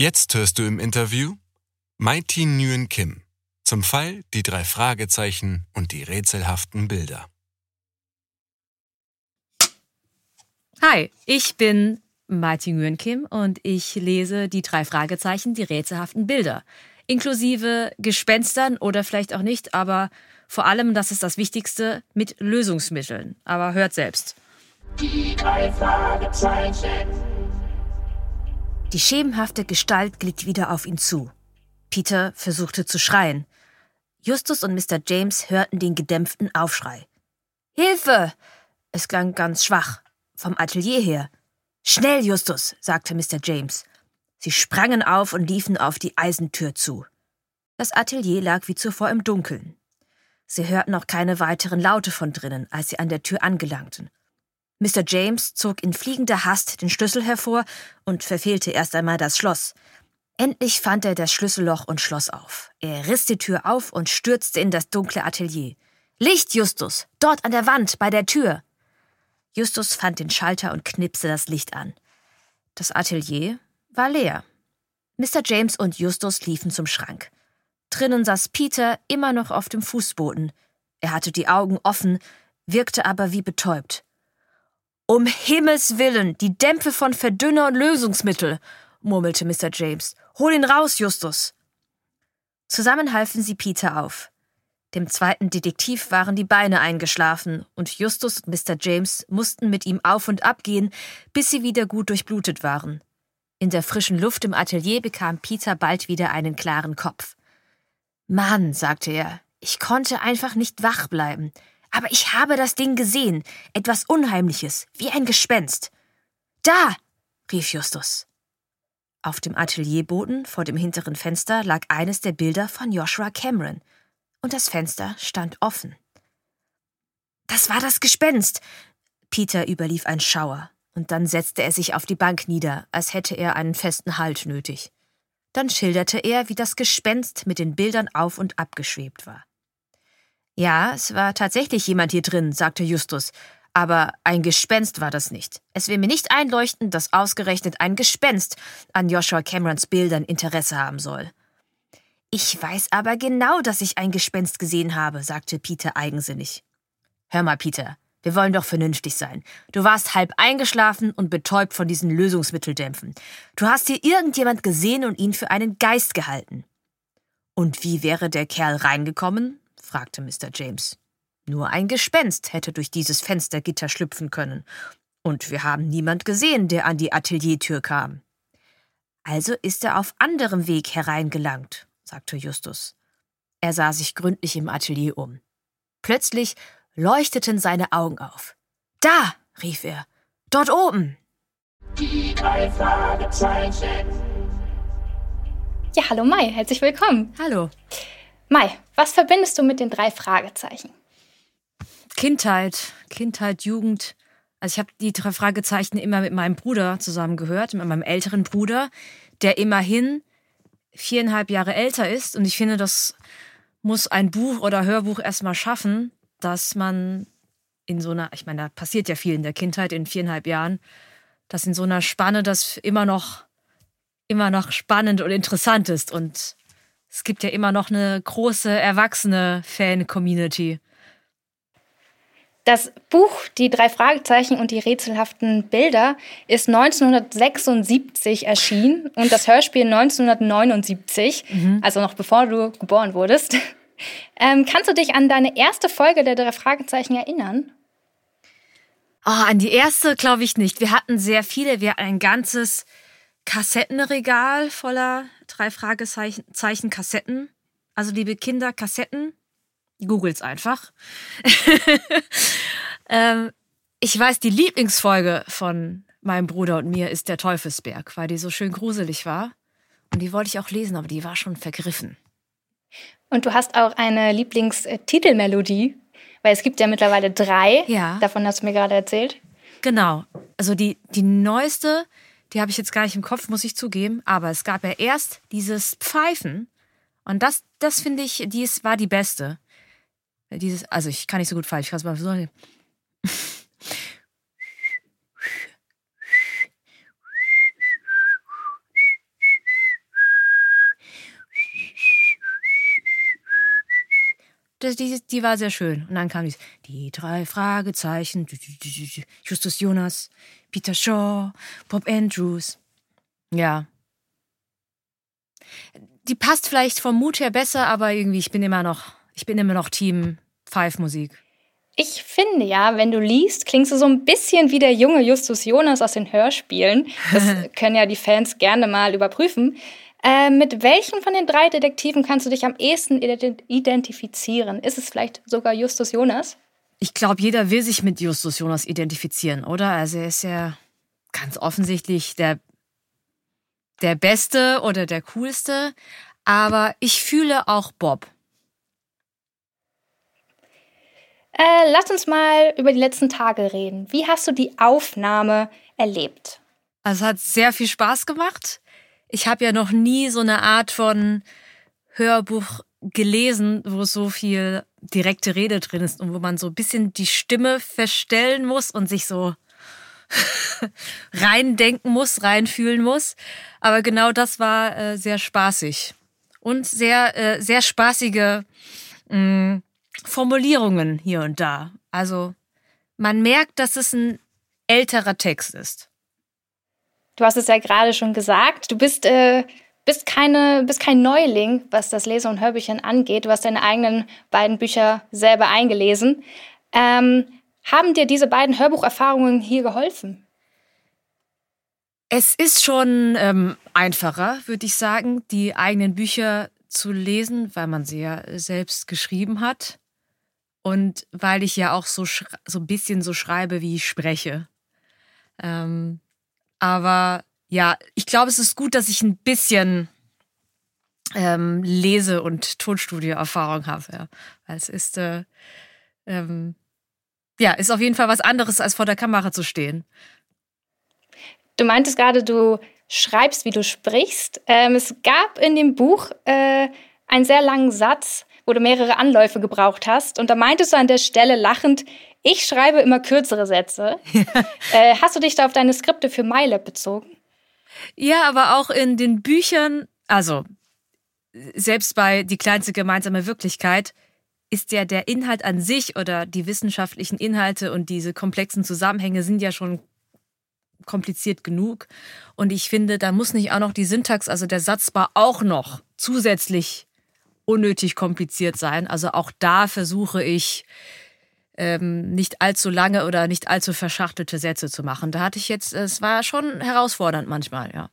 Jetzt hörst du im Interview Mighty Nguyen Kim zum Fall Die drei Fragezeichen und die rätselhaften Bilder. Hi, ich bin Martin Nguyen Kim und ich lese die drei Fragezeichen, die rätselhaften Bilder. Inklusive Gespenstern oder vielleicht auch nicht, aber vor allem, das ist das Wichtigste, mit Lösungsmitteln. Aber hört selbst. Die drei Fragezeichen. Die schemenhafte Gestalt glitt wieder auf ihn zu. Peter versuchte zu schreien. Justus und Mr. James hörten den gedämpften Aufschrei. Hilfe! Es klang ganz schwach, vom Atelier her. Schnell, Justus, sagte Mr. James. Sie sprangen auf und liefen auf die Eisentür zu. Das Atelier lag wie zuvor im Dunkeln. Sie hörten auch keine weiteren Laute von drinnen, als sie an der Tür angelangten. Mr. James zog in fliegender Hast den Schlüssel hervor und verfehlte erst einmal das Schloss. Endlich fand er das Schlüsselloch und schloss auf. Er riss die Tür auf und stürzte in das dunkle Atelier. Licht, Justus! Dort an der Wand, bei der Tür! Justus fand den Schalter und knipste das Licht an. Das Atelier war leer. Mr. James und Justus liefen zum Schrank. Drinnen saß Peter immer noch auf dem Fußboden. Er hatte die Augen offen, wirkte aber wie betäubt. Um Himmels willen, die Dämpfe von Verdünner und Lösungsmittel, murmelte Mr. James. Hol ihn raus, Justus. Zusammen halfen sie Peter auf. Dem zweiten Detektiv waren die Beine eingeschlafen, und Justus und Mr. James mussten mit ihm auf und ab gehen, bis sie wieder gut durchblutet waren. In der frischen Luft im Atelier bekam Peter bald wieder einen klaren Kopf. Mann, sagte er, ich konnte einfach nicht wach bleiben. Aber ich habe das Ding gesehen, etwas Unheimliches, wie ein Gespenst. Da! rief Justus. Auf dem Atelierboden vor dem hinteren Fenster lag eines der Bilder von Joshua Cameron – und das Fenster stand offen. Das war das Gespenst. Peter überlief ein Schauer, und dann setzte er sich auf die Bank nieder, als hätte er einen festen Halt nötig. Dann schilderte er, wie das Gespenst mit den Bildern auf und ab geschwebt war. Ja, es war tatsächlich jemand hier drin, sagte Justus, aber ein Gespenst war das nicht. Es will mir nicht einleuchten, dass ausgerechnet ein Gespenst an Joshua Camerons Bildern Interesse haben soll. Ich weiß aber genau, dass ich ein Gespenst gesehen habe, sagte Peter eigensinnig. Hör mal, Peter, wir wollen doch vernünftig sein. Du warst halb eingeschlafen und betäubt von diesen Lösungsmitteldämpfen. Du hast hier irgendjemand gesehen und ihn für einen Geist gehalten. Und wie wäre der Kerl reingekommen? Fragte Mr. James. Nur ein Gespenst hätte durch dieses Fenstergitter schlüpfen können. Und wir haben niemand gesehen, der an die Ateliertür kam. Also ist er auf anderem Weg hereingelangt, sagte Justus. Er sah sich gründlich im Atelier um. Plötzlich leuchteten seine Augen auf. Da, rief er, dort oben. Die drei Fragezeichen. Ja, hallo Mai, herzlich willkommen. Hallo. Mai, was verbindest du mit den drei Fragezeichen? Kindheit, Kindheit, Jugend. Also ich habe die drei Fragezeichen immer mit meinem Bruder zusammen gehört, mit meinem älteren Bruder, der immerhin viereinhalb Jahre älter ist. Und ich finde, das muss ein Buch oder Hörbuch erstmal schaffen, dass man in so einer, ich meine, da passiert ja viel in der Kindheit in viereinhalb Jahren, dass in so einer Spanne das immer noch, immer noch spannend und interessant ist. Und es gibt ja immer noch eine große erwachsene Fan-Community. Das Buch Die drei Fragezeichen und die rätselhaften Bilder ist 1976 erschienen und das Hörspiel 1979, also noch bevor du geboren wurdest. Ähm, kannst du dich an deine erste Folge der drei Fragezeichen erinnern? Oh, an die erste glaube ich nicht. Wir hatten sehr viele. Wir hatten ein ganzes Kassettenregal voller drei Fragezeichen Zeichen Kassetten. Also liebe Kinder, Kassetten. Googles einfach. ähm, ich weiß, die Lieblingsfolge von meinem Bruder und mir ist der Teufelsberg, weil die so schön gruselig war. Und die wollte ich auch lesen, aber die war schon vergriffen. Und du hast auch eine Lieblingstitelmelodie, weil es gibt ja mittlerweile drei. Ja. Davon hast du mir gerade erzählt. Genau. Also die, die neueste, die habe ich jetzt gar nicht im Kopf, muss ich zugeben. Aber es gab ja erst dieses Pfeifen. Und das, das finde ich, die ist, war die beste. Dieses, also ich kann nicht so gut pfeifen, ich kann es mal versuchen. Das, die, die war sehr schön. Und dann kam dies, die drei Fragezeichen, Justus Jonas, Peter Shaw, Bob Andrews. Ja. Die passt vielleicht vom Mut her besser, aber irgendwie, ich bin immer noch, ich bin immer noch Team Five-Musik. Ich finde ja, wenn du liest, klingst du so ein bisschen wie der junge Justus Jonas aus den Hörspielen. Das können ja die Fans gerne mal überprüfen. Äh, mit welchen von den drei Detektiven kannst du dich am ehesten ident- identifizieren? Ist es vielleicht sogar Justus Jonas? Ich glaube, jeder will sich mit Justus Jonas identifizieren, oder? Also er ist ja ganz offensichtlich der, der Beste oder der Coolste. Aber ich fühle auch Bob. Äh, lass uns mal über die letzten Tage reden. Wie hast du die Aufnahme erlebt? Also es hat sehr viel Spaß gemacht. Ich habe ja noch nie so eine Art von Hörbuch gelesen, wo so viel direkte Rede drin ist und wo man so ein bisschen die Stimme verstellen muss und sich so reindenken muss, reinfühlen muss. Aber genau das war äh, sehr spaßig. Und sehr, äh, sehr spaßige mh, Formulierungen hier und da. Also man merkt, dass es ein älterer Text ist. Du hast es ja gerade schon gesagt. Du bist, äh, bist, keine, bist kein Neuling, was das Lese- und Hörbüchern angeht. Du hast deine eigenen beiden Bücher selber eingelesen. Ähm, haben dir diese beiden Hörbucherfahrungen hier geholfen? Es ist schon ähm, einfacher, würde ich sagen, die eigenen Bücher zu lesen, weil man sie ja selbst geschrieben hat. Und weil ich ja auch so, so ein bisschen so schreibe, wie ich spreche. Ähm, aber ja, ich glaube, es ist gut, dass ich ein bisschen ähm, Lese- und Tonstudio-Erfahrung habe. Ja. Weil es ist, äh, ähm, ja, ist auf jeden Fall was anderes, als vor der Kamera zu stehen. Du meintest gerade, du schreibst, wie du sprichst. Ähm, es gab in dem Buch äh, einen sehr langen Satz, wo du mehrere Anläufe gebraucht hast. Und da meintest du an der Stelle lachend, ich schreibe immer kürzere Sätze. äh, hast du dich da auf deine Skripte für MyLab bezogen? Ja, aber auch in den Büchern, also selbst bei Die kleinste gemeinsame Wirklichkeit, ist ja der Inhalt an sich oder die wissenschaftlichen Inhalte und diese komplexen Zusammenhänge sind ja schon kompliziert genug. Und ich finde, da muss nicht auch noch die Syntax, also der Satzbar, auch noch zusätzlich unnötig kompliziert sein. Also auch da versuche ich ähm, nicht allzu lange oder nicht allzu verschachtelte Sätze zu machen. Da hatte ich jetzt, es war schon herausfordernd manchmal, ja.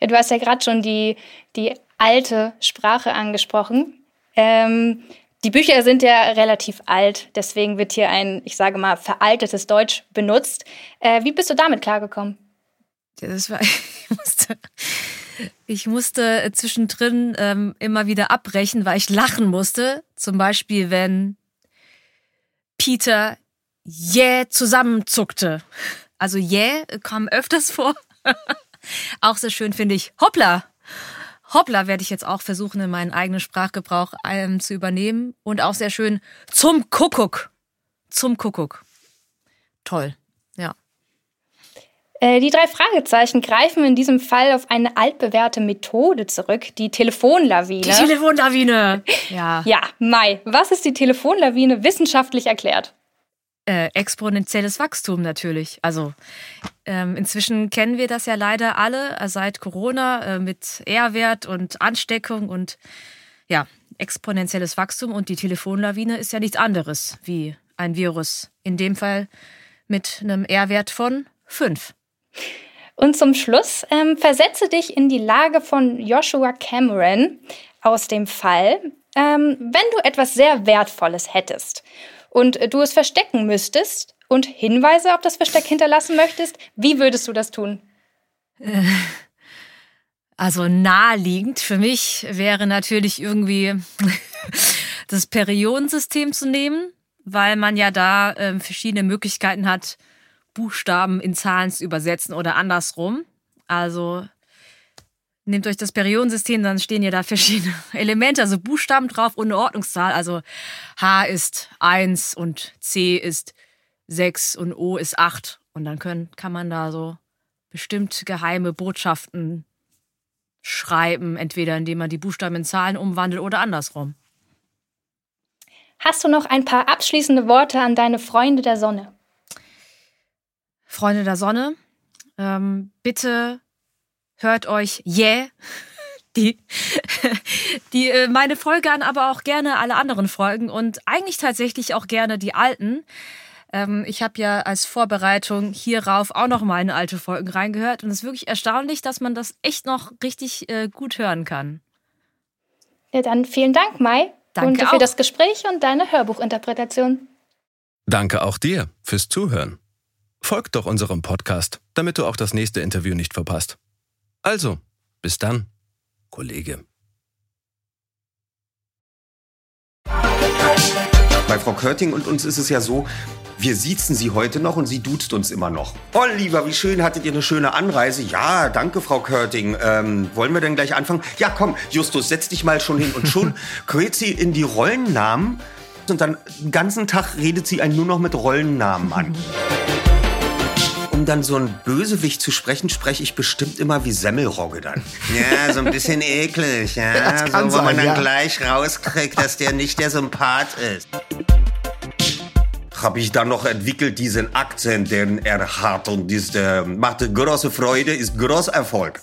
Du hast ja gerade schon die, die alte Sprache angesprochen. Ähm, die Bücher sind ja relativ alt, deswegen wird hier ein, ich sage mal, veraltetes Deutsch benutzt. Äh, wie bist du damit klargekommen? Ja, das war, ich musste, ich musste zwischendrin ähm, immer wieder abbrechen, weil ich lachen musste. Zum Beispiel, wenn Peter jäh zusammenzuckte. Also jäh kam öfters vor. auch sehr schön finde ich. Hoppla! Hoppla werde ich jetzt auch versuchen, in meinen eigenen Sprachgebrauch ähm, zu übernehmen. Und auch sehr schön zum Kuckuck. Zum Kuckuck. Toll, die drei Fragezeichen greifen in diesem Fall auf eine altbewährte Methode zurück, die Telefonlawine. Die Telefonlawine! Ja. ja, Mai, was ist die Telefonlawine wissenschaftlich erklärt? Äh, exponentielles Wachstum natürlich. Also ähm, inzwischen kennen wir das ja leider alle äh, seit Corona äh, mit R-Wert und Ansteckung und ja, exponentielles Wachstum und die Telefonlawine ist ja nichts anderes wie ein Virus. In dem Fall mit einem R-Wert von 5. Und zum Schluss ähm, versetze dich in die Lage von Joshua Cameron aus dem Fall, ähm, wenn du etwas sehr Wertvolles hättest und du es verstecken müsstest und Hinweise auf das Versteck hinterlassen möchtest, wie würdest du das tun? Also naheliegend für mich wäre natürlich irgendwie das Periodensystem zu nehmen, weil man ja da äh, verschiedene Möglichkeiten hat, Buchstaben in Zahlen zu übersetzen oder andersrum. Also Nehmt euch das Periodensystem, dann stehen ja da verschiedene Elemente, also Buchstaben drauf und eine Ordnungszahl. Also H ist 1 und C ist 6 und O ist 8. Und dann können, kann man da so bestimmt geheime Botschaften schreiben, entweder indem man die Buchstaben in Zahlen umwandelt oder andersrum. Hast du noch ein paar abschließende Worte an deine Freunde der Sonne? Freunde der Sonne, ähm, bitte hört euch Yeah die, die äh, meine Folge an, aber auch gerne alle anderen Folgen und eigentlich tatsächlich auch gerne die alten. Ähm, ich habe ja als Vorbereitung hierauf auch noch mal eine alte Folgen reingehört und es ist wirklich erstaunlich, dass man das echt noch richtig äh, gut hören kann. Ja, dann vielen Dank, Mai. Danke und für das Gespräch und deine Hörbuchinterpretation. Danke auch dir fürs Zuhören. Folgt doch unserem Podcast, damit du auch das nächste Interview nicht verpasst. Also, bis dann, Kollege. Bei Frau Körting und uns ist es ja so, wir siezen sie heute noch und sie duzt uns immer noch. Oliver, wie schön, hattet ihr eine schöne Anreise? Ja, danke, Frau Körting. Ähm, wollen wir denn gleich anfangen? Ja, komm, Justus, setz dich mal schon hin. Und schon quält sie in die Rollennamen und dann den ganzen Tag redet sie einen nur noch mit Rollennamen an um dann so ein Bösewicht zu sprechen, spreche ich bestimmt immer wie Semmelrogge dann. Ja, so ein bisschen eklig, ja. so, wo sein, man dann ja. gleich rauskriegt, dass der nicht der Sympath ist. Habe ich dann noch entwickelt, diesen Akzent, den er hat und das äh, macht große Freude, ist großer Erfolg.